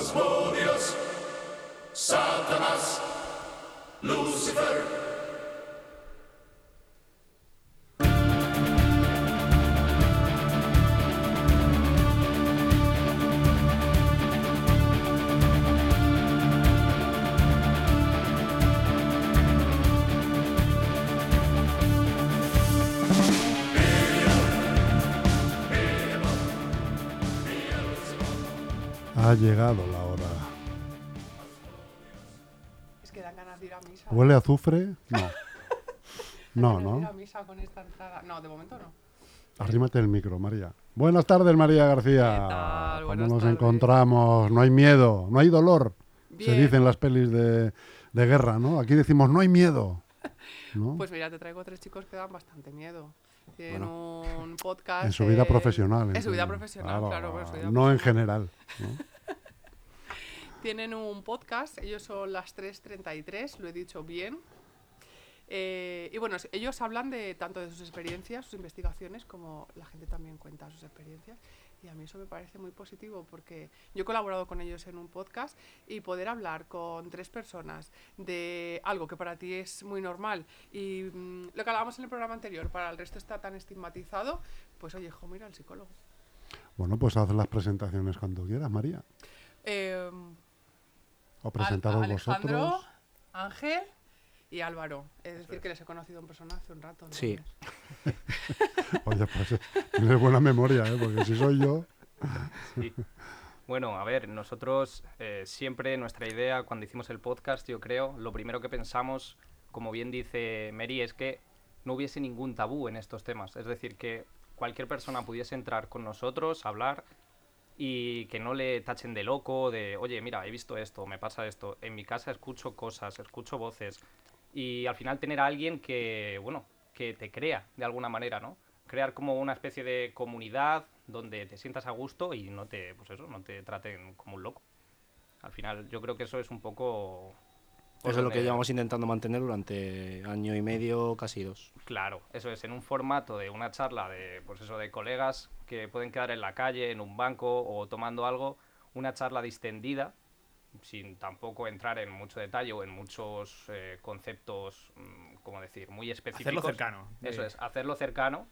Asmodeus, Satanas, Lucifer. Ha llegado ¿Huele a azufre? No. No, a ¿no? misa con esta entrada. No, de momento no. Arrímate el micro, María. Buenas tardes, María García. ¿Qué tal? ¿Cómo nos tardes. encontramos? No hay miedo, no hay dolor. Se Bien. dice en las pelis de, de guerra, ¿no? Aquí decimos no hay miedo. ¿no? Pues mira, te traigo tres chicos que dan bastante miedo. Tienen un podcast. en su vida profesional. En su vida profesional, claro. su vida no en general. ¿no? Tienen un podcast, ellos son las 3.33, lo he dicho bien. Eh, y bueno, ellos hablan de tanto de sus experiencias, sus investigaciones, como la gente también cuenta sus experiencias. Y a mí eso me parece muy positivo porque yo he colaborado con ellos en un podcast y poder hablar con tres personas de algo que para ti es muy normal y mm, lo que hablábamos en el programa anterior, para el resto está tan estigmatizado, pues oye, jo, mira, el psicólogo. Bueno, pues haz las presentaciones cuando quieras, María. Eh, O Al- presentaros Alejandro, vosotros. Ángel y Álvaro. Es decir, que les he conocido en persona hace un rato. ¿no? Sí. Oye, pues tienes buena memoria, ¿eh? Porque si soy yo... Sí. Bueno, a ver, nosotros eh, siempre nuestra idea cuando hicimos el podcast, yo creo, lo primero que pensamos, como bien dice Mary, es que no hubiese ningún tabú en estos temas. Es decir, que cualquier persona pudiese entrar con nosotros, hablar y que no le tachen de loco, de, oye, mira, he visto esto, me pasa esto. En mi casa escucho cosas, escucho voces. Y al final tener a alguien que, bueno, que te crea de alguna manera, ¿no? Crear como una especie de comunidad donde te sientas a gusto y no te, pues eso, no te traten como un loco. Al final yo creo que eso es un poco... Eso es lo que llevamos intentando mantener durante año y medio, casi dos. Claro, eso es, en un formato de una charla de, pues eso, de colegas que pueden quedar en la calle, en un banco o tomando algo, una charla distendida, sin tampoco entrar en mucho detalle o en muchos eh, conceptos, mm, ¿cómo decir?, muy específicos. Hacerlo cercano. Eso Eh, es, hacerlo cercano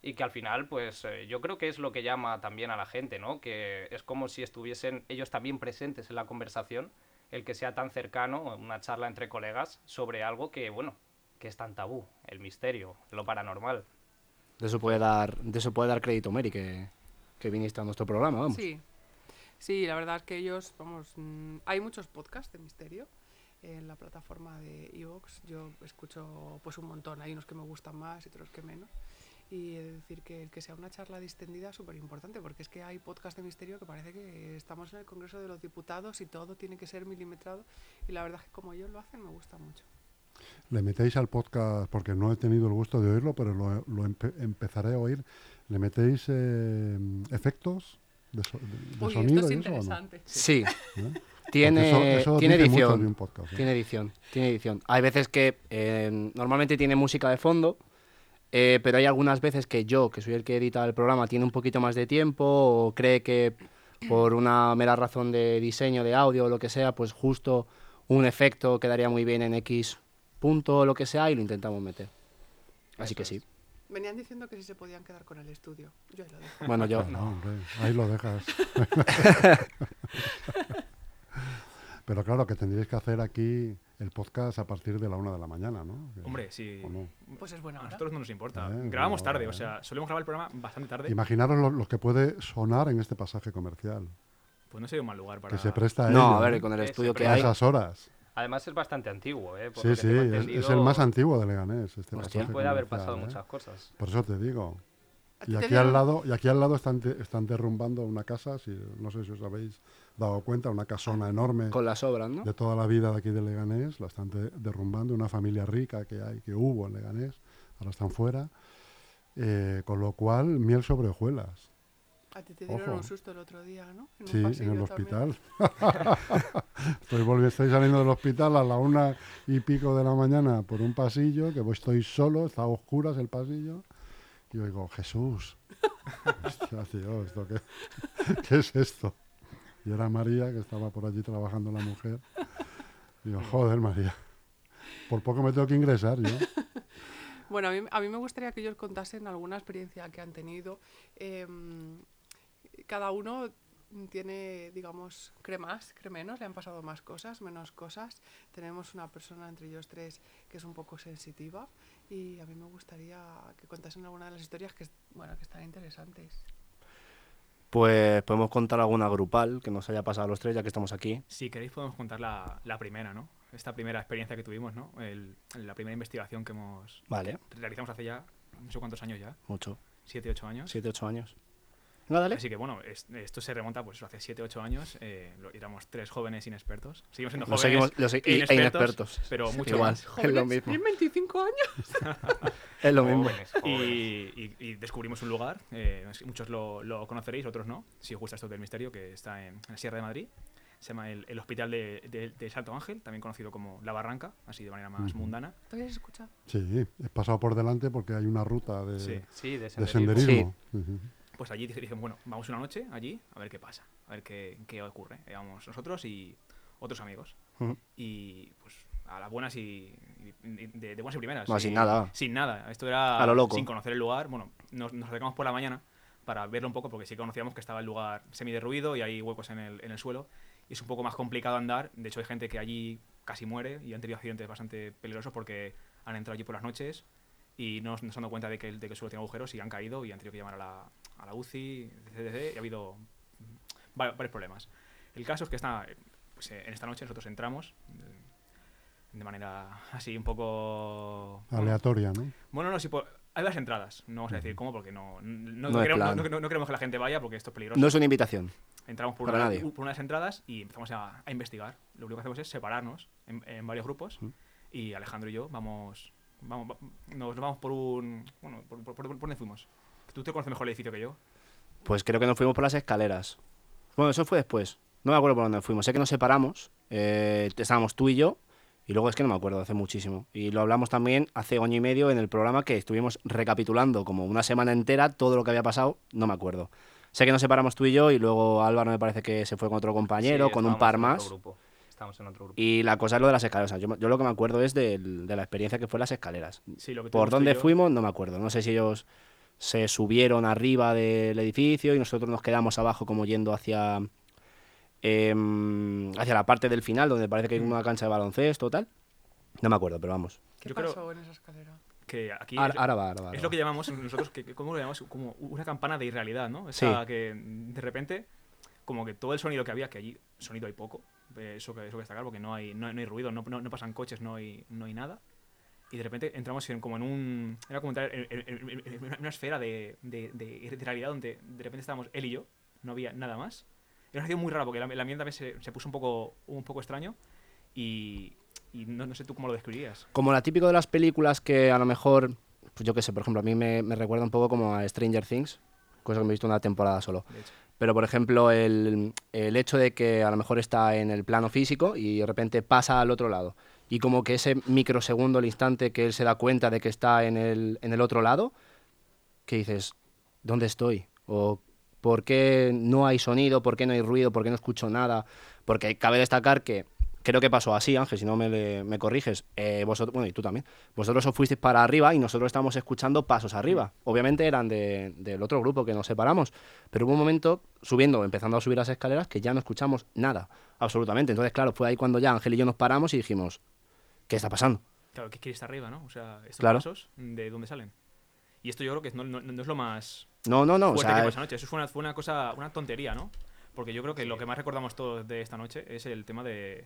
y que al final, pues eh, yo creo que es lo que llama también a la gente, ¿no? Que es como si estuviesen ellos también presentes en la conversación, el que sea tan cercano, una charla entre colegas sobre algo que, bueno, que es tan tabú, el misterio, lo paranormal. De eso puede dar, de eso puede dar crédito Mary, que, que viniste a nuestro programa, vamos. Sí. Sí, la verdad es que ellos, vamos, mm, hay muchos podcasts de misterio en la plataforma de Evox. Yo escucho pues un montón, hay unos que me gustan más y otros que menos. Y decir que el que sea una charla distendida es súper importante, porque es que hay podcasts de misterio que parece que estamos en el Congreso de los Diputados y todo tiene que ser milimetrado. Y la verdad es que como ellos lo hacen, me gusta mucho. Le metéis al podcast, porque no he tenido el gusto de oírlo, pero lo, lo empe- empezaré a oír. ¿Le metéis eh, efectos de, so- de- de Uy, sonido esto es eso o no? interesante. Sí, ¿Eh? tiene, eso- eso tiene edición. de un podcast, ¿eh? Tiene edición, tiene edición. Hay veces que eh, normalmente tiene música de fondo, eh, pero hay algunas veces que yo, que soy el que edita el programa, tiene un poquito más de tiempo o cree que por una mera razón de diseño de audio o lo que sea, pues justo un efecto quedaría muy bien en X punto o lo que sea y lo intentamos meter. Así Eso que es. sí. Venían diciendo que si se podían quedar con el estudio. Yo ahí lo dejo. Bueno, yo No, hombre, ahí lo dejas. Pero claro, que tendríais que hacer aquí el podcast a partir de la una de la mañana, ¿no? Hombre, sí. Pues es buena A nosotros no nos importa. Eh, Grabamos tarde, hora, o sea, eh. solemos grabar el programa bastante tarde. Imaginaros lo, lo que puede sonar en este pasaje comercial, Pues no sería un mal lugar para. que se presta a No, ello, a ver, ¿eh? con el estudio que a hay. esas horas. Además es bastante antiguo, ¿eh? Por Sí, sí, es, es el más antiguo de Leganés. Este Hostia. pasaje Puede haber pasado ¿eh? muchas cosas. Por eso te digo. ¿A Y aquí al lado, y aquí al lado están, te- están derrumbando una casa, si, no sé si os habéis dado cuenta, una casona enorme Con las obras, ¿no? de toda la vida de aquí de Leganés, la están de- derrumbando, una familia rica que hay, que hubo en Leganés, ahora están fuera, eh, con lo cual miel sobre hojuelas. A ti te dieron Ojo. un susto el otro día, ¿no? En un Sí, en el hospital. estoy, volvi- estoy saliendo del hospital a la una y pico de la mañana por un pasillo, que voy- estoy solo, está a oscuras el pasillo, y oigo, Jesús. Hostia, tío, ¿esto qué, qué es esto? Y era María, que estaba por allí trabajando la mujer. Digo, joder, María. Por poco me tengo que ingresar yo. Bueno, a mí, a mí me gustaría que ellos contasen alguna experiencia que han tenido. Em, cada uno tiene, digamos, cree más, cree menos, le han pasado más cosas, menos cosas. Tenemos una persona entre ellos tres que es un poco sensitiva y a mí me gustaría que contasen alguna de las historias que, bueno, que están interesantes. Pues podemos contar alguna grupal que nos haya pasado a los tres, ya que estamos aquí. Si queréis podemos contar la, la primera, ¿no? Esta primera experiencia que tuvimos, ¿no? El- la primera investigación que hemos Vale, realizamos hace ya no sé cuántos años ya, mucho. siete, ocho años. Siete, ocho años. Venga, dale. Así que bueno, es- esto se remonta pues hace 7, 8 años. eh, lo- éramos tres jóvenes inexpertos. Seguimos siendo Lo jóvenes seguimos, lo se- e e inexpertos, inexpertos. pero mucho Igual, más. es lo Jóvenes, mismo. ¿Tienen 25 años? Es lo mismo. Jóvenes, jóvenes. Y, y- y descubrimos un lugar, eh, no muchos lo, lo conoceréis, otros no, si os gusta esto del misterio, que está en, en la Sierra de Madrid. Se llama el, el Hospital de, de- de Salto Ángel, también conocido como La Barranca, así de manera más Ujú. mundana. ¿Todavía se escucha? Sí, he pasado por delante porque hay una ruta de, Sí. Sí, de de senderismo. senderismo. Ujú. Pues allí dije, bueno, vamos una noche allí a ver qué pasa, a ver qué, qué ocurre. Íbamos nosotros y otros amigos. Ujú. Y pues a las buenas y, y- y de, de buenas y primeras. No, sin nada. Sin nada. Esto era A lo loco. sin conocer el lugar. Bueno, nos, nos acercamos por la mañana para verlo un poco porque sí conocíamos que estaba el lugar semiderruido y hay huecos en el, en el suelo. Y es un poco más complicado andar. De hecho, hay gente que allí casi muere y han tenido accidentes bastante peligrosos porque han entrado allí por las noches y no, no se han dado cuenta de que, de que el suelo tiene agujeros y han caído y han tenido que llamar a la, a la UCI, CDC, y ha habido mm, va- varios problemas. El caso es que esta, pues, eh, en esta noche nosotros entramos eh, de manera así un poco... Aleatoria, ¿no? bueno, no, sí, por- hay varias entradas. No vamos a decir cómo porque no, no, No queremos, no- no- no queremos que la gente vaya porque esto es peligroso. No es una invitación. Entramos por una, por una de las entradas y empezamos a, a investigar. Lo único que hacemos es separarnos en, en varios grupos Mm. y Alejandro y yo vamos, vamos va- nos, nos vamos por un... Bueno, ¿por, por, por- por dónde fuimos? Tú te conoces mejor el edificio que yo. Pues creo que nos fuimos por las escaleras. Bueno, eso fue después. No me acuerdo por dónde fuimos. Sé que nos separamos. eh, estábamos tú y yo. Y luego es que no me acuerdo, hace muchísimo. Y lo hablamos también hace año y medio en el programa que estuvimos recapitulando como una semana entera todo lo que había pasado. No me acuerdo. Sé que nos separamos tú y yo y luego Álvaro me parece que se fue con otro compañero, Sí, con un par más. Estábamos en otro grupo. Y la cosa es lo de las escaleras. O sea, yo, yo lo que me acuerdo es de la experiencia que fue las escaleras. Sí, lo que Por dónde yo. fuimos no me acuerdo. No sé si ellos se subieron arriba del edificio y nosotros nos quedamos abajo como yendo hacia em, hacia la parte del final donde parece que hay Mm. una cancha de baloncesto o tal. No me acuerdo, pero vamos. ¿Qué Yo creo- pasó en esa escalera? Que aquí Ahora, es, ahora va, ahora va, es lo que llamamos nosotros, que, que- ¿cómo lo llamamos? Como una campana de irrealidad, ¿no? Esa que de repente, como que todo el sonido que había, que allí sonido hay poco, eh, eso que, eso que destacar, porque no hay, no, no hay ruido, no, no, no pasan coches, no hay, no hay nada. Y de repente entramos en, como en un. Era como entrar en, en- en- una, esfera de, de, de- de realidad donde de repente estábamos él y yo, no había nada más. Era una situación muy rara porque el ambiente también se, se puso un poco, un poco extraño y, y no, no sé tú cómo lo describirías. Como la típico de las películas que a lo mejor, pues yo qué sé, por ejemplo, a mí me, me recuerda un poco como a Stranger Things, cosa que me he visto una temporada solo. Pero, por ejemplo, el, el hecho de que a lo mejor está en el plano físico y de repente pasa al otro lado. Y como que ese microsegundo, el instante que él se da cuenta de que está en el, en el otro lado, que dices, ¿dónde estoy? O ¿por qué no hay sonido? ¿Por qué no hay ruido? ¿Por qué no escucho nada? Porque cabe destacar que creo que pasó así, Ángel, si no me, me corriges. eh, vosotros, bueno, y tú también. Vosotros os fuisteis para arriba y nosotros estábamos escuchando pasos arriba. Obviamente eran de- del otro grupo que nos separamos. Pero hubo un momento subiendo, empezando a subir las escaleras, que ya no escuchamos nada, absolutamente. Entonces, claro, fue ahí cuando ya Ángel y yo nos paramos y dijimos, ¿qué está pasando? Claro, que quiere estar arriba, ¿no? O sea, estos Claro. pasos, ¿de dónde salen? Y esto yo creo que no, no- no es lo más No, no, no. O sea, que pasó anoche. Eso fue una, fue una cosa, una tontería, ¿no? Porque yo creo que lo que más recordamos todos de esta noche es el tema de,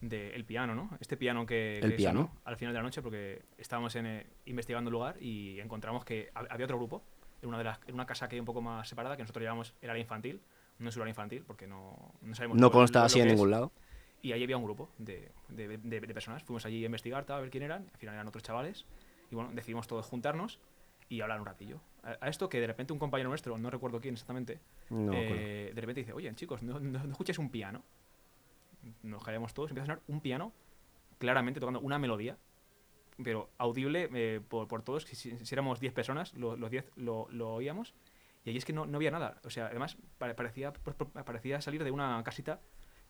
de el piano, ¿no? Este piano que, El que piano. sonó al final de la noche porque estábamos en, eh, investigando el lugar y encontramos que hab- había otro grupo en una, de las, en una casa que hay un poco más separada que nosotros llamamos el área infantil. No es un área infantil porque no, no sabemos no consta así en ningún lado. Y ahí había un grupo de, de- de- de personas. Fuimos allí a investigar, tal, a ver quién eran. Al final eran otros chavales. Y bueno, decidimos todos juntarnos y hablar un ratillo. A, a esto que de repente un compañero nuestro, no recuerdo quién exactamente, No eh, de repente dice, oye, chicos, ¿no, no, no escucháis un piano? Nos callamos todos, empieza a sonar un piano claramente tocando una melodía, pero audible eh, por, por todos. Si, si- si éramos 10 personas, lo- los 10 lo, lo oíamos. Y allí es que no, no había nada. O sea, además pare- parecía, pues, parecía salir de una casita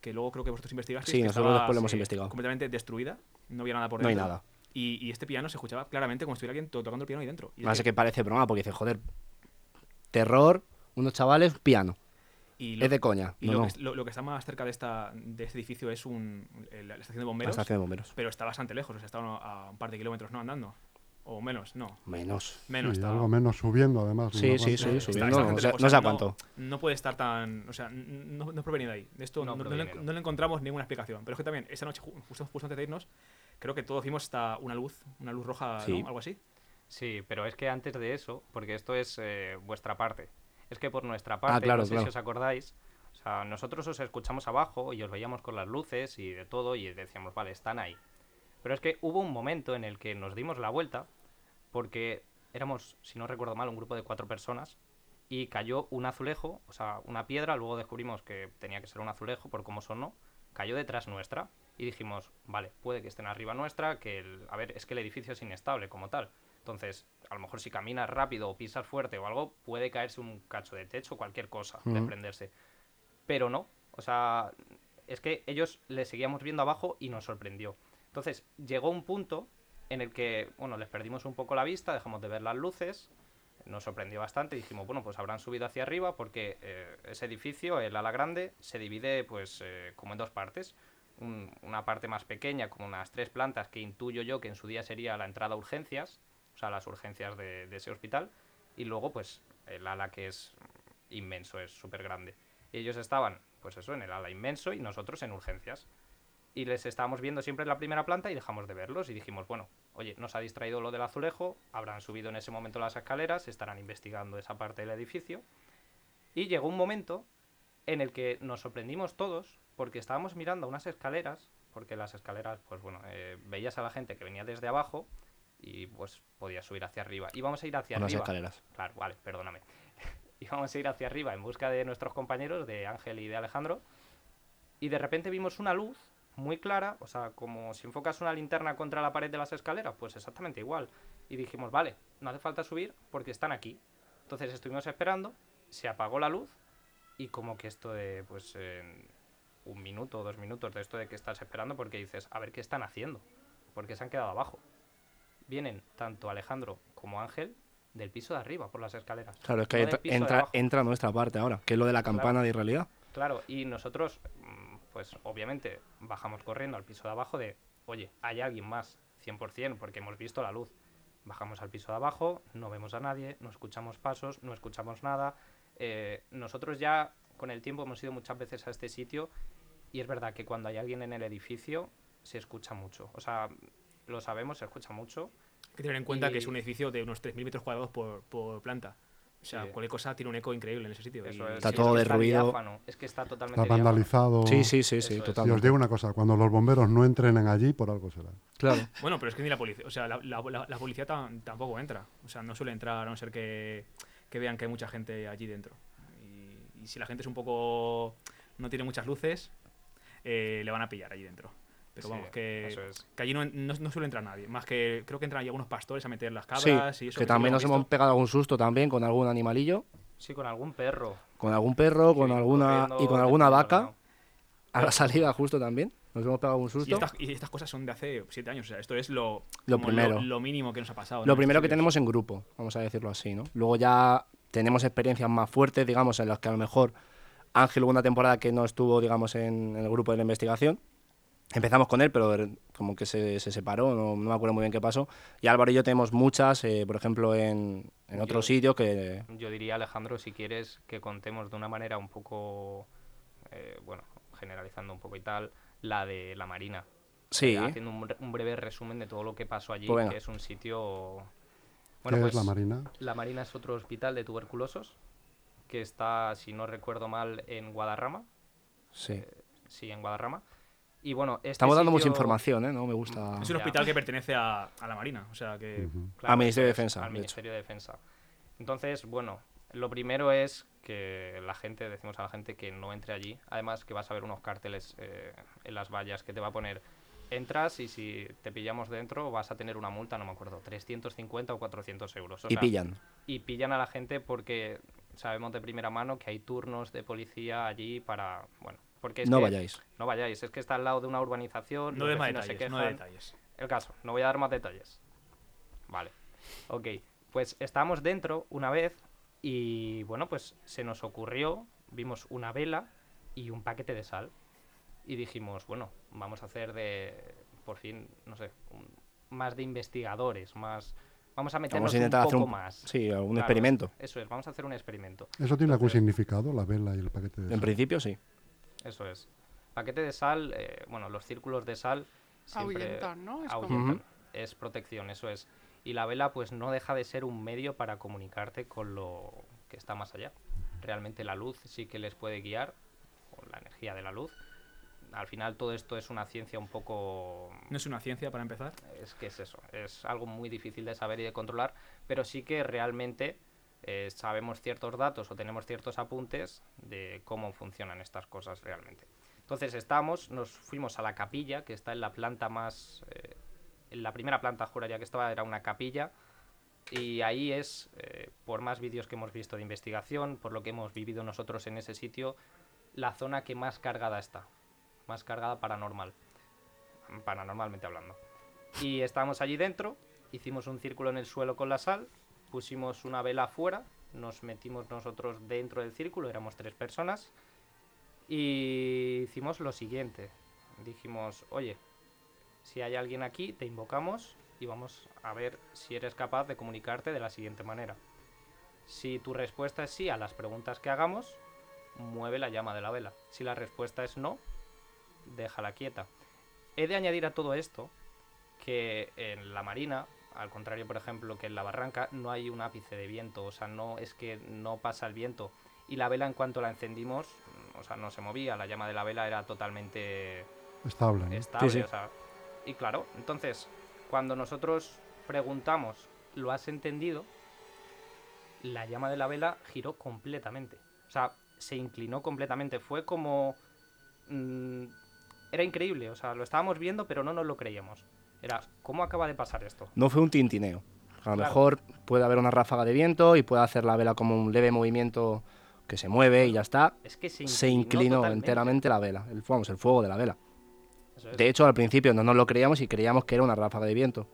que luego creo que vosotros investigasteis. Sí, que nosotros estaba, después lo hemos sí, investigado. Completamente destruida. No había nada por No hay dentro. nada. Y, y este piano se escuchaba claramente como si estuviera alguien to- tocando el piano ahí dentro. Y Más que- que parece broma, porque dice, joder, terror, unos chavales, piano. y lo- Es de coña. Y No, lo, no. Que, lo, lo que está más cerca de, esta, de este edificio es un, la estación de La bomberos, estación de bomberos. pero está bastante lejos, o sea, está a un par de kilómetros, ¿no? Andando. O menos, no. Menos. Menos. Sí, está- algo menos subiendo, además. Sí, sí, parte. sí, subiendo, está no sé- no a cuánto. No, puede estar tan. O sea, no, no proviene de ahí. De esto No no, no proviene, le, no. no le encontramos ninguna explicación. Pero es que también, esa noche, ju- justo, justo antes de irnos, creo que todos vimos hasta una luz, una luz roja, ¿no? Sí. Algo así. Sí, pero es que antes de eso, porque esto es eh, vuestra parte, es que por nuestra parte, Ah, claro, no sé claro. si os acordáis, o sea, nosotros os escuchamos abajo y os veíamos con las luces y de todo y decíamos, vale, están ahí. Pero es que hubo un momento en el que nos dimos la vuelta porque éramos, si no recuerdo mal, un grupo de cuatro personas y cayó un azulejo, o sea, una piedra, luego descubrimos que tenía que ser un azulejo por cómo sonó, cayó detrás nuestra y dijimos, vale, puede que estén arriba nuestra, que el, a ver, es que el edificio es inestable como tal. Entonces, a lo mejor si caminas rápido o pisas fuerte o algo, puede caerse un cacho de techo, cualquier cosa, Ujú. desprenderse. Pero no, o sea, es que ellos le seguíamos viendo abajo y nos sorprendió. Entonces, llegó un punto en el que, bueno, les perdimos un poco la vista, dejamos de ver las luces, nos sorprendió bastante, dijimos, bueno, pues habrán subido hacia arriba porque eh, ese edificio, el ala grande, se divide pues eh, como en dos partes. Un- una parte más pequeña, como unas tres plantas, que intuyo yo que en su día sería la entrada a urgencias, o sea, las urgencias de, de ese hospital, y luego pues el ala que es inmenso, es súper grande. Y ellos estaban, pues eso, en el ala inmenso y nosotros en urgencias. Y les estábamos viendo siempre en la primera planta y dejamos de verlos y dijimos, bueno, oye, nos ha distraído lo del azulejo, habrán subido en ese momento las escaleras, estarán investigando esa parte del edificio. Y llegó un momento en el que nos sorprendimos todos porque estábamos mirando unas escaleras, porque las escaleras, pues bueno, eh, veías a la gente que venía desde abajo y pues podía subir hacia arriba. Íbamos a ir hacia Unas arriba. escaleras. Claro, vale, perdóname. Íbamos a ir hacia arriba en busca de nuestros compañeros, de Ángel y de Alejandro, y de repente vimos una luz muy clara, o sea, como si enfocas una linterna contra la pared de las escaleras, pues exactamente igual. Y dijimos, vale, no hace falta subir porque están aquí. Entonces estuvimos esperando, se apagó la luz y como que esto de, pues, en un minuto o dos minutos de esto de que estás esperando porque dices, a ver qué están haciendo, porque se han quedado abajo. Vienen tanto Alejandro como Ángel del piso de arriba por las escaleras. Claro, es que no entra, entra, nuestra parte ahora, que es lo de la campana de irrealidad. Claro, y nosotros, pues obviamente bajamos corriendo al piso de abajo de, oye, hay alguien más, 100%, porque hemos visto la luz. Bajamos al piso de abajo, no vemos a nadie, no escuchamos pasos, no escuchamos nada. Eh, nosotros ya con el tiempo hemos ido muchas veces a este sitio y es verdad que cuando hay alguien en el edificio se escucha mucho. O sea, lo sabemos, se escucha mucho. Hay que tener en cuenta que es un edificio de unos 3.000 metros cuadrados por, por planta. O sea, Sí. cualquier cosa tiene un eco increíble en ese sitio. Eso es, Está sí, todo derruido. diáfano, Es que está totalmente Está vandalizado. Sí, sí, sí, sí, es. Y os totalmente. digo una cosa, cuando los bomberos no entrenen allí, por algo será. Claro. Bueno, pero es que ni la policía, o sea, la, la- la- la policía tam- tampoco entra. O sea, no suele entrar a no ser que, que vean que hay mucha gente allí dentro. Y, y si la gente es un poco. no tiene muchas luces, eh, le van a pillar allí dentro. Pero Sí, vamos, que, eso es. que allí no, no, no suele entrar nadie. Más que creo que entran ahí algunos pastores a meter las Sí, cabras y eso. que sí también nos hemos pegado algún susto también con algún animalillo, Sí, con algún perro. con algún perro, con alguna y con alguna vaca a la salida justo también. Nos hemos pegado algún Y susto. estas, y estas cosas son de hace siete años. O sea, esto es lo, Lo primero. Lo, mínimo que nos ha pasado. Lo primero que tenemos en grupo, vamos a decirlo así, ¿no? Luego ya tenemos experiencias más fuertes, digamos, en las que a lo mejor Ángel hubo una temporada que no estuvo, digamos, en, en el grupo de la investigación. Empezamos con él, pero de- como que se, se separó, no, no me acuerdo muy bien qué pasó. Y Álvaro y yo tenemos muchas, eh, por ejemplo, en, en otro Yo- sitio que... Yo diría, Alejandro, si quieres que contemos de una manera un poco, eh, bueno, generalizando un poco y tal, la de la Marina. Sí, Eh, haciendo un, un breve resumen de todo lo que pasó allí, Pues que es un sitio... ¿Qué pues, es la Marina? La Marina es otro hospital de tuberculosos que está, si no recuerdo mal, en Guadarrama. sí. Sí, en Guadarrama. Y bueno, este Estamos dando mucha información, ¿eh? No me gusta... Es un hospital que pertenece a, a la Marina. O sea, que. Ujú. Claro, Ministerio de Defensa, Al de hecho. Ministerio de Defensa. Entonces, bueno, lo primero es que la gente, decimos a la gente que no entre allí. Además, que vas a ver unos carteles eh, en las vallas que te va a poner. Entras y si te pillamos dentro vas a tener una multa, no me acuerdo, 350 o 400 euros. O Y sea, pillan. Y pillan a la gente porque sabemos de primera mano que hay turnos de policía allí para, bueno, porque es No que- vayáis. No vayáis, es que está al lado de una urbanización. No de más vecinos se detalles, no de detalles. El caso, no voy a dar más detalles. Vale. Ok, pues estábamos dentro una vez y bueno, pues se nos ocurrió, vimos una vela y un paquete de sal. Y dijimos, bueno, vamos a hacer de, por fin, no sé, un- más de investigadores, más... Vamos a meternos Vamos a intentar un hacer poco un, más. sí, algún Claro, experimento. Eso es, vamos a hacer un experimento. ¿Eso tiene algún significado, la vela y el paquete de En sal? principio sí. Eso es. Paquete de sal, eh, bueno, los círculos de sal ¿no? Es ahuyentan. Es protección, eso es. Y la vela, pues no deja de ser un medio para comunicarte con lo que está más allá. Realmente la luz sí que les puede guiar, o la energía de la luz. Al final todo esto es una ciencia un poco No es una ciencia para empezar. es que es eso, es algo muy difícil de saber y de controlar, pero sí que realmente eh, sabemos ciertos datos o tenemos ciertos apuntes de cómo funcionan estas cosas realmente. Entonces estamos, nos fuimos a la capilla, que está en la planta más... eh, en la primera planta, juraría que estaba, era una capilla, y ahí es, eh, por más vídeos que hemos visto de investigación, por lo que hemos vivido nosotros en ese sitio, la zona que más cargada está, más cargada paranormal, paranormalmente hablando. Y estábamos allí dentro, hicimos un círculo en el suelo con la sal, pusimos una vela afuera, nos metimos nosotros dentro del círculo, éramos tres personas, y hicimos lo siguiente. Dijimos, oye, si hay alguien aquí, te invocamos y vamos a ver si eres capaz de comunicarte de la siguiente manera. Si tu respuesta es sí a las preguntas que hagamos, mueve la llama de la vela. Si la respuesta es no, déjala quieta. He de añadir a todo esto que en la marina, al contrario, por ejemplo, que en la barranca, no hay un ápice de viento, o sea, no es que no pasa el viento. Y la vela, en cuanto la encendimos, mm, o sea, no se movía, la llama de la vela era totalmente Estable, ¿no? estable, Sí, sí. o sea, y claro, entonces, cuando nosotros preguntamos, ¿lo has entendido? La llama de la vela giró completamente. O sea, se inclinó completamente. Fue como... mm, era increíble, o sea, lo estábamos viendo, pero no nos lo creíamos. Era, ¿cómo acaba de pasar esto? No fue un tintineo. A lo Claro. mejor puede haber una ráfaga de viento y puede hacer la vela como un leve movimiento que se mueve y ya está. Es que se inclinó, Se inclinó enteramente la vela, el, vamos, el fuego de la vela. Es. De hecho, al principio no nos lo creíamos y creíamos que era una ráfaga de viento.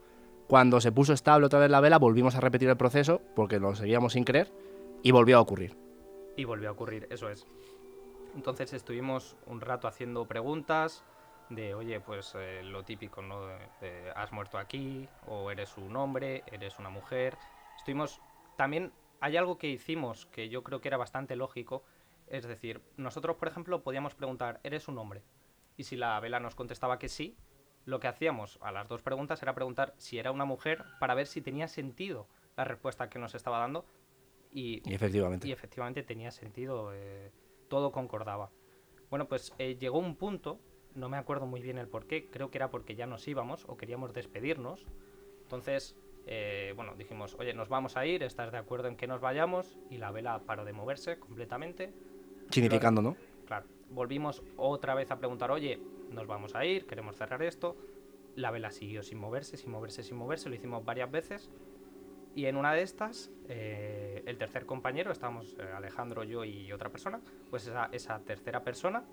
Cuando se puso estable otra vez la vela, volvimos a repetir el proceso porque lo seguíamos sin creer y volvió a ocurrir. Y volvió a ocurrir, eso es. Entonces estuvimos un rato haciendo preguntas de, oye, pues eh, lo típico, ¿no? De, de, has muerto aquí, o eres un hombre, eres una mujer. Estuvimos... También hay algo que hicimos que yo creo que era bastante lógico. Es decir, nosotros, por ejemplo, podíamos preguntar, ¿eres un hombre? Y si la vela nos contestaba que sí, lo que hacíamos a las dos preguntas era preguntar si era una mujer para ver si tenía sentido la respuesta que nos estaba dando. Y Y efectivamente. y efectivamente tenía sentido, eh, todo concordaba. Bueno, pues eh, llegó un punto, no me acuerdo muy bien el por qué, creo que era porque ya nos íbamos o queríamos despedirnos. Entonces, eh, bueno, dijimos, oye, nos vamos a ir, ¿estás de acuerdo en que nos vayamos? Y la vela paró de moverse completamente. Significando, ¿no? Claro, volvimos otra vez a preguntar, oye, nos vamos a ir, queremos cerrar esto. La vela siguió sin moverse, sin moverse, sin moverse, lo hicimos varias veces. Y en una de estas, eh, el tercer compañero, estábamos eh, Alejandro, yo y otra persona, pues esa, esa tercera persona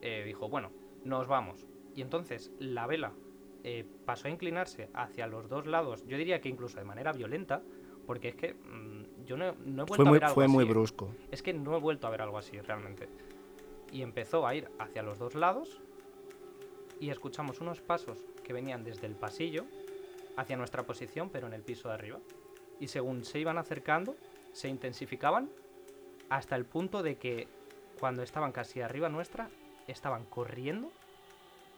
eh, dijo, bueno, nos vamos. Y entonces la vela eh, pasó a inclinarse hacia los dos lados, yo diría que incluso de manera violenta, porque es que mm, yo no, no he vuelto Fue a muy, ver algo fue muy así, ¿eh? brusco. Es que no he vuelto a ver algo así realmente. Y empezó a ir hacia los dos lados y escuchamos unos pasos que venían desde el pasillo hacia nuestra posición, pero en el piso de arriba. Y según se iban acercando, se intensificaban hasta el punto de que cuando estaban casi arriba nuestra, estaban corriendo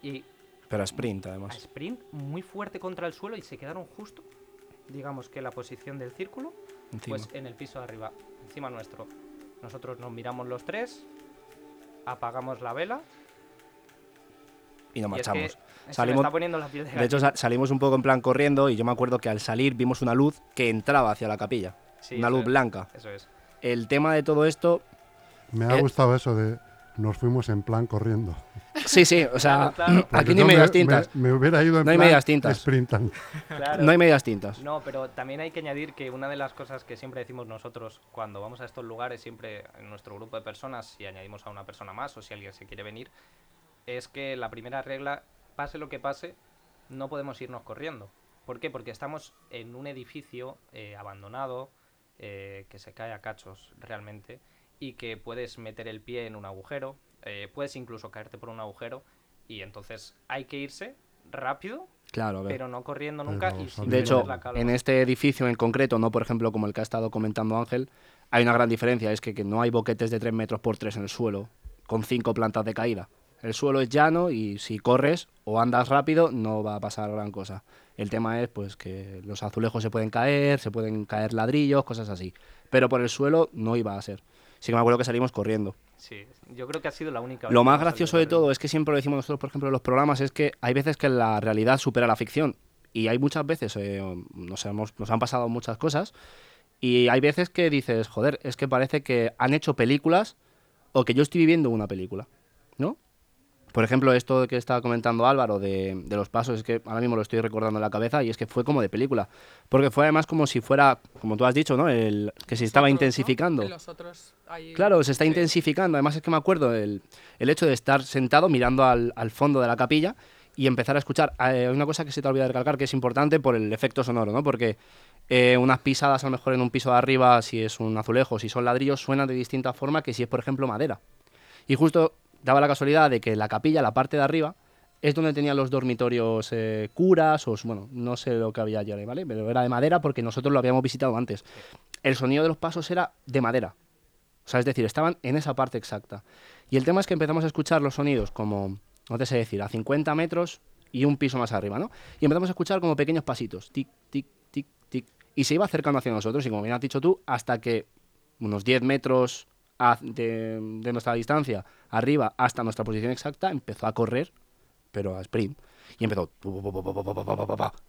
y Pero a sprint, a además. sprint muy fuerte contra el suelo y se quedaron justo, digamos que la posición del círculo, Encima. pues en el piso de arriba, encima nuestro. Nosotros nos miramos los tres, apagamos la vela y nos y es que marchamos. Salimos- está poniendo la piel de De hecho, salimos un poco en plan corriendo y yo me acuerdo que al salir vimos una luz que entraba hacia la capilla. Sí, una luz es, blanca. Eso es. El tema de todo esto, Me ha Eh. gustado eso de nos fuimos en plan corriendo. Sí, sí, o sea, Claro, claro. Aquí medias tintas. Me, me hubiera ido en No hay plan medias tintas. sprintan. Claro. No hay medias tintas. No, pero también hay que añadir que una de las cosas que siempre decimos nosotros cuando vamos a estos lugares, siempre en nuestro grupo de personas, si añadimos a una persona más o si alguien se quiere venir, es que la primera regla, pase lo que pase, no podemos irnos corriendo. ¿Por qué? Porque estamos en un edificio eh, abandonado, eh, que se cae a cachos realmente, y que puedes meter el pie en un agujero, eh, puedes incluso caerte por un agujero, y entonces hay que irse rápido, Claro, pero no corriendo nunca Pero y sin De hecho, la calma. en este edificio en concreto, no por ejemplo como el que ha estado comentando Ángel, hay una gran diferencia, es que, que no hay boquetes de 3 metros por 3 en el suelo, con 5 plantas de caída. El suelo es llano y si corres o andas rápido no va a pasar gran cosa. El tema es pues que los azulejos se pueden caer, se pueden caer ladrillos, cosas así. Pero por el suelo no iba a ser. Sí que me acuerdo que salimos corriendo. Sí, yo creo que ha sido la única. vez Lo más gracioso de todo es que siempre lo decimos nosotros, por ejemplo, en los programas, es que hay veces que la realidad supera la ficción. Y hay muchas veces, eh, nos, hemos- nos han pasado muchas cosas, y hay veces que dices, joder, es que parece que han hecho películas o que yo estoy viviendo una película. Por ejemplo, esto que estaba comentando Álvaro de, de los pasos, es que ahora mismo lo estoy recordando en la cabeza y es que fue como de película. Porque fue además como si fuera, como tú has dicho, ¿no? El, que se estaba intensificando. Los otros ahí- Claro, se está Sí. intensificando. Además es que me acuerdo el, el hecho de estar sentado mirando al, al fondo de la capilla y empezar a escuchar. eh, Hay una cosa que se te olvida recalcar que es importante por el efecto sonoro, ¿no? Porque eh, unas pisadas a lo mejor en un piso de arriba, si es un azulejo, si son ladrillos, suenan de distinta forma que si es, por ejemplo, madera. Y justo daba la casualidad de que la capilla, la parte de arriba, es donde tenían los dormitorios eh, curas, o bueno, no sé lo que había allí, ¿vale? Pero era de madera porque nosotros lo habíamos visitado antes. El sonido de los pasos era de madera. O sea, es decir, estaban en esa parte exacta. Y el tema es que empezamos a escuchar los sonidos como, no te sé decir, a 50 metros y un piso más arriba, ¿no? Y empezamos a escuchar como pequeños pasitos, tic, tic, tic, tic. Y se iba acercando hacia nosotros, y como bien has dicho tú, hasta que unos 10 metros de, nuestra distancia arriba hasta nuestra posición exacta, empezó a correr, pero a sprint. Y empezó.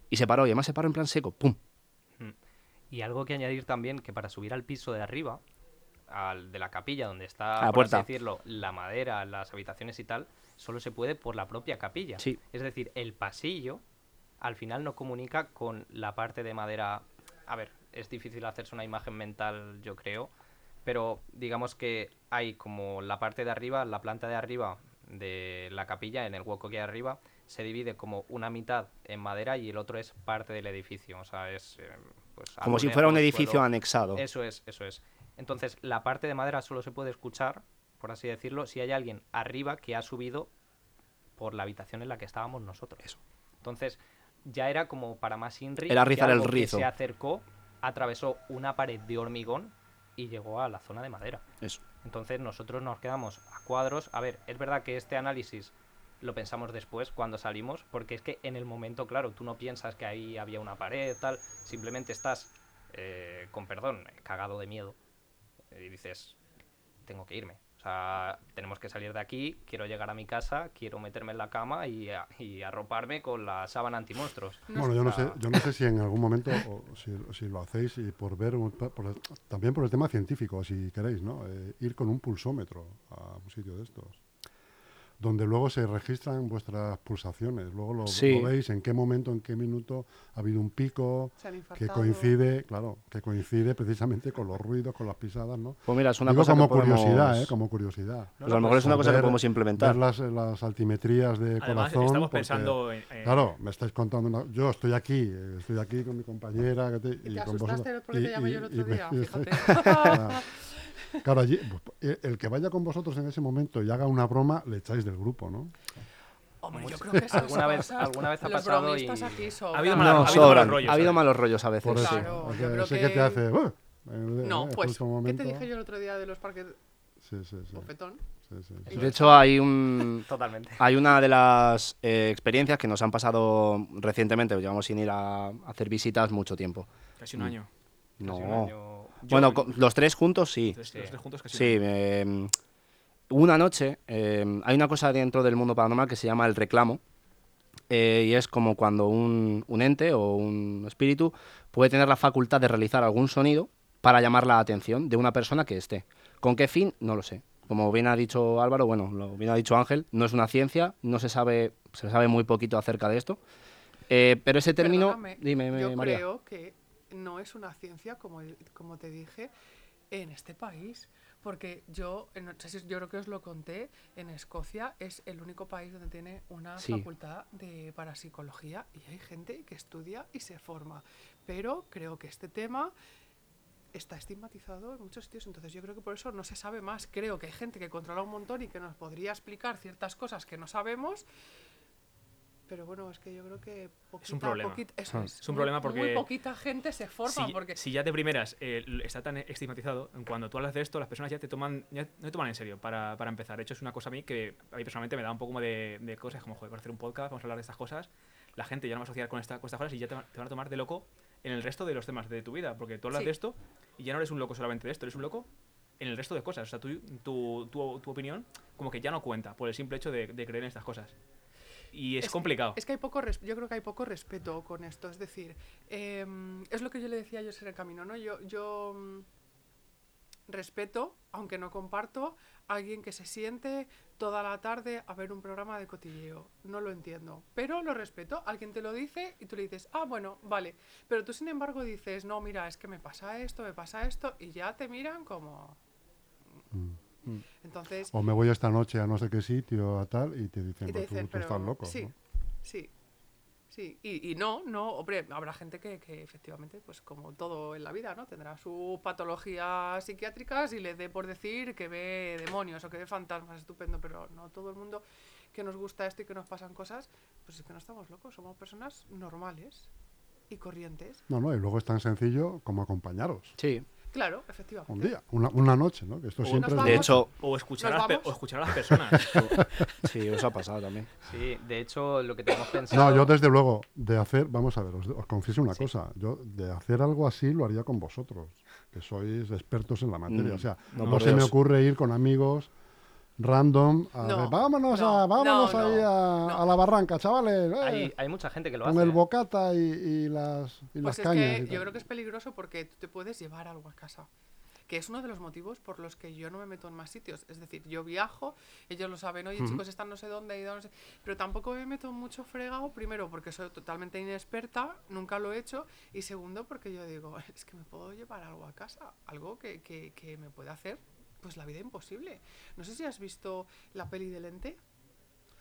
Y se paró, y además se paró en plan seco. ¡Pum! Mm. Y algo que añadir también, que para subir al piso de arriba, al de la capilla donde está, la por puerta. Decirlo, la madera, las habitaciones y tal, solo se puede por la propia capilla. Sí. Es decir, el pasillo al final no comunica con la parte de madera. A ver, es difícil hacerse una imagen mental, yo creo, pero digamos que hay como la parte de arriba, la planta de arriba de la capilla, en el hueco que hay arriba, se divide como una mitad en madera y el otro es parte del edificio. O sea, es. eh, pues, Como si fuera un edificio suelo. anexado. Eso es, eso es. Entonces, la parte de madera solo se puede escuchar, por así decirlo, si hay alguien arriba que ha subido por la habitación en la que estábamos nosotros. Entonces, ya era como para más Inri. Era rizar el que rizo. Se acercó, atravesó una pared de hormigón y llegó a la zona de madera. Eso. Entonces, nosotros nos quedamos a cuadros. A ver, es verdad que este análisis lo pensamos después, cuando salimos, porque es que en el momento, claro, tú no piensas que ahí había una pared, tal, simplemente estás, eh, con perdón, cagado de miedo y dices, tengo que irme. Tenemos que salir de aquí, quiero llegar a mi casa, quiero meterme en la cama y, a- y arroparme con la sábana antimonstruos. No Bueno, yo no sé, yo no sé si en algún momento, o si, si lo hacéis y por ver, por también por el tema científico, si queréis, ¿no? Eh, ir con un pulsómetro a un sitio de estos, donde luego se registran vuestras pulsaciones, luego lo, Sí. lo veis en qué momento, en qué minuto ha habido un pico que coincide, claro, que coincide precisamente con los ruidos, con las pisadas, ¿no? Pues mira, es una Digo cosa como que podemos... curiosidad, ¿eh? Como curiosidad. Pues a lo mejor es una cosa que Ver- podemos implementar. Ver las, las altimetrías de Además, corazón. estamos porque- pensando en. en- Claro, me estáis contando una... Yo estoy aquí, estoy aquí con mi compañera que te- ¿Y te con asustaste vosotros. porque Y- te llamé y- yo el y otro me- día? y- Fíjate. claro, allí, el, el que vaya con vosotros en ese momento y haga una broma, le echáis del grupo, ¿no? Hombre, yo creo que esas Alguna vez- alguna vez ha los pasado y- aquí. Ha habido No, malos- ha habido sobran. malos rollos, ha habido ¿sabes? malos rollos a veces. Por eso. Claro, Ese- yo creo ese que... te que- hace... "Uh", en- No, pues, ¿qué te dije yo el otro día de los parques Sí, sí, sí. bofetón? sí, sí, sí. De hecho, hay un... Totalmente. Hay una de las eh, experiencias que nos han pasado recientemente, llevamos sin ir a hacer visitas mucho tiempo. Casi un año. No. Casi un año- Bueno, los tres juntos sí. Los tres- los tres juntos casi Sí, eh, una noche eh, hay una cosa dentro del mundo paranormal que se llama el reclamo. eh, y es como cuando un, un ente o un espíritu puede tener la facultad de realizar algún sonido para llamar la atención de una persona que esté. ¿Con qué fin? No lo sé. como bien ha dicho Álvaro, bueno, lo bien ha dicho Ángel, no es una ciencia, no se sabe, se sabe muy poquito acerca de esto. Eh, pero ese término, Perdóname, dime, me- yo María. creo que no es una ciencia, como, como te dije, en este país. Porque yo, si- yo creo que os lo conté, en Escocia es el único país donde tiene una Sí. facultad de parapsicología y hay gente que estudia y se forma. Pero creo que este tema está estigmatizado en muchos sitios, entonces yo creo que por eso no se sabe más. Creo que hay gente que controla un montón y que nos podría explicar ciertas cosas que no sabemos. Pero bueno, es que yo creo que poquita, un problema. poquita- eso Ah. es, Es un muy- problema Muy porque poquita gente se forma si, porque... si ya de primeras eh, está tan estigmatizado, cuando tú hablas de esto, las personas ya te toman, ya no te toman en serio para, para empezar. De hecho, es una cosa a mí que a mí personalmente me da un poco de, de cosas, como, joder, para hacer un podcast, vamos a hablar de estas cosas. La gente ya no va a asociar con, esta, con estas cosas y ya te, va- te van a tomar de loco en el resto de los temas de tu vida. Porque tú hablas Sí. de esto y ya no eres un loco solamente de esto, eres un loco en el resto de cosas. O sea, tu, tu, tu, tu opinión como que ya no cuenta por el simple hecho de, de creer en estas cosas. Y es, Es- complicado. Es que hay poco res- yo creo que hay poco respeto con esto. Es decir, em, es lo que yo le decía a ellos en el camino, ¿no? Yo, yo mm, respeto, aunque no comparto, a alguien que se siente toda la tarde a ver un programa de cotilleo. No lo entiendo. Pero lo respeto. Alguien te lo dice y tú le dices, ah, bueno, vale. Pero tú, sin embargo, dices, no, mira, es que me pasa esto, me pasa esto, y ya te miran como. Entonces, O me voy esta noche a no sé qué sitio, a tal, y te dicen, y te "Pues tú, dicen, tú estás loco. sí, ¿no? sí, sí. Y, y no, no, hombre, habrá gente que, que efectivamente, pues como todo en la vida, ¿no? Tendrá sus patologías psiquiátricas y le dé por decir que ve demonios o que ve fantasmas, estupendo, pero no todo el mundo que nos gusta esto y que nos pasan cosas, pues es que no estamos locos, somos personas normales y corrientes. No, no, y luego es tan sencillo como acompañaros. Sí, Claro, efectivamente. Un día, una, una noche, ¿no? Que esto O siempre es de hecho, O escuchar, a ¿Nos las, o escuchar a las personas. sí, os ha pasado también. Sí, de hecho, lo que tenemos pensado... No, yo desde luego, de hacer, vamos a ver, os, os confieso una Sí. cosa, yo de hacer algo así lo haría con vosotros, que sois expertos en la materia. Mm, o sea, no, se me ocurre ir con amigos random a No, ver, vámonos, no, a, vámonos no, ahí no, a, no. a la barranca, chavales, eh, Hay, hay mucha gente que lo con hace. el ¿eh? bocata y, y las, y Pues las es cañas. que y yo creo que es peligroso porque tú te puedes llevar algo a casa. Que es uno de los motivos por los que yo no me meto en más sitios. Es decir, yo viajo, ellos lo saben, oye chicos, están no sé dónde, ido no sé. Pero tampoco me meto mucho fregado, primero porque soy totalmente inexperta, nunca lo he hecho. Y segundo porque yo digo, es que me puedo llevar algo a casa, algo que, que, que me puede hacer pues la vida imposible. No sé si has visto la peli de Lente.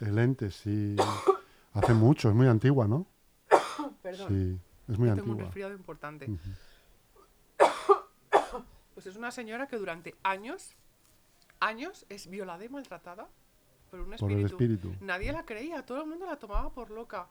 El ente, sí. Hace mucho, es muy antigua, ¿no? Perdón. Sí, es muy Yo tengo un resfriado importante. Pues es una señora que durante años, años es violada y maltratada por un Por el espíritu. espíritu. Nadie la creía, todo el mundo la tomaba por loca.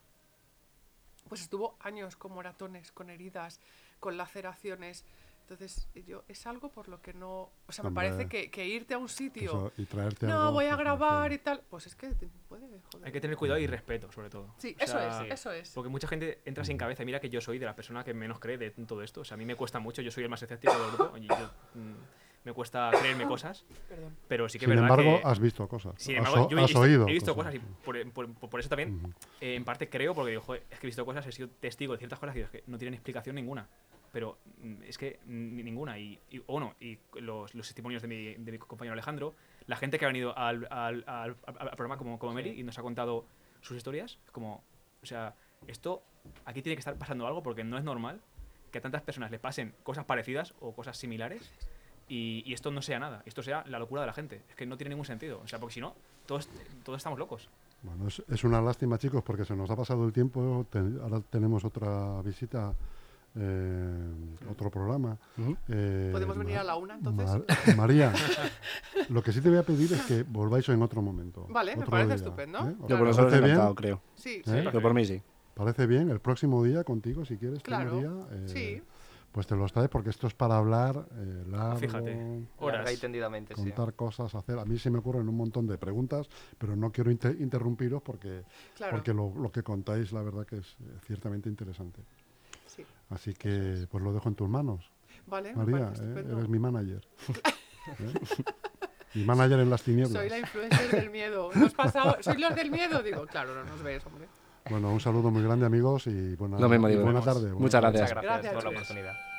Pues estuvo años con moratones, con heridas, con laceraciones. Entonces, yo es algo por lo que no. O sea, me Hombre, parece que, que irte a un sitio. Eso, y traerte no, algo, voy a pues, grabar y tal. Pues es que te puede joder. Hay que tener cuidado y respeto, sobre todo. Sí, O eso sea, es, eso es. Porque mucha gente entra sin cabeza. y Mira que yo soy de la persona que menos cree de todo esto. O sea, a mí me cuesta mucho. Yo soy el más escéptico del grupo. Y yo, mm, me cuesta creerme cosas. Perdón. Pero sí que Sin verdad embargo, que... has visto cosas. Sin has, embargo, o- yo he has visto, oído. he visto cosas y por, por- por eso también, Ujú. eh, en parte creo, porque digo, joder, es que he visto cosas, he sido testigo de ciertas cosas y digo, es que no tienen explicación ninguna. Pero mm, es que ninguna. Y, y bueno, y los, los testimonios de mi, de mi compañero Alejandro, la gente que ha venido al, al- al- al- al programa como, como Mary y nos ha contado sus historias, como, o sea, esto aquí tiene que estar pasando algo porque no es normal que a tantas personas le pasen cosas parecidas o cosas similares y, y esto no sea nada, esto sea la locura de la gente. Es que no tiene ningún sentido. O sea, porque si no, todos, todos estamos locos. Bueno, es, es una lástima, chicos, porque se nos ha pasado el tiempo. te- ahora tenemos otra visita, eh, otro programa. Ujú. Eh, ¿Podemos venir a la una, entonces? Mar- María, lo que sí te voy a pedir es que volváis en otro momento. Vale, me otro parece día, estupendo. ¿eh? ¿Os Yo por nosotros parece bien? encantado, creo. Sí, ¿Eh? sí. Yo por mí sí. Parece bien, el próximo día contigo, si quieres, Claro, eh, sí. pues te los traes porque esto es para hablar eh, largo, Fíjate. Horas. y tendidamente, sí. contar cosas, hacer. A mí se me ocurren un montón de preguntas, pero no quiero inter- interrumpiros porque, Claro. porque lo, lo que contáis, la verdad que es eh, ciertamente interesante. Sí. Así que pues lo dejo en tus manos, Vale, María, ¿eh? eres mi manager. ¿Eh? Mi manager en las tinieblas. Soy la influencer del miedo. ¿No has pasado? ¿Sois los del miedo? Digo, claro, no nos ves, hombre. Bueno, un saludo muy grande amigos y buena, Nos tarde. buena Muchas tarde. gracias. Muchas gracias, Gracias, por la oportunidad.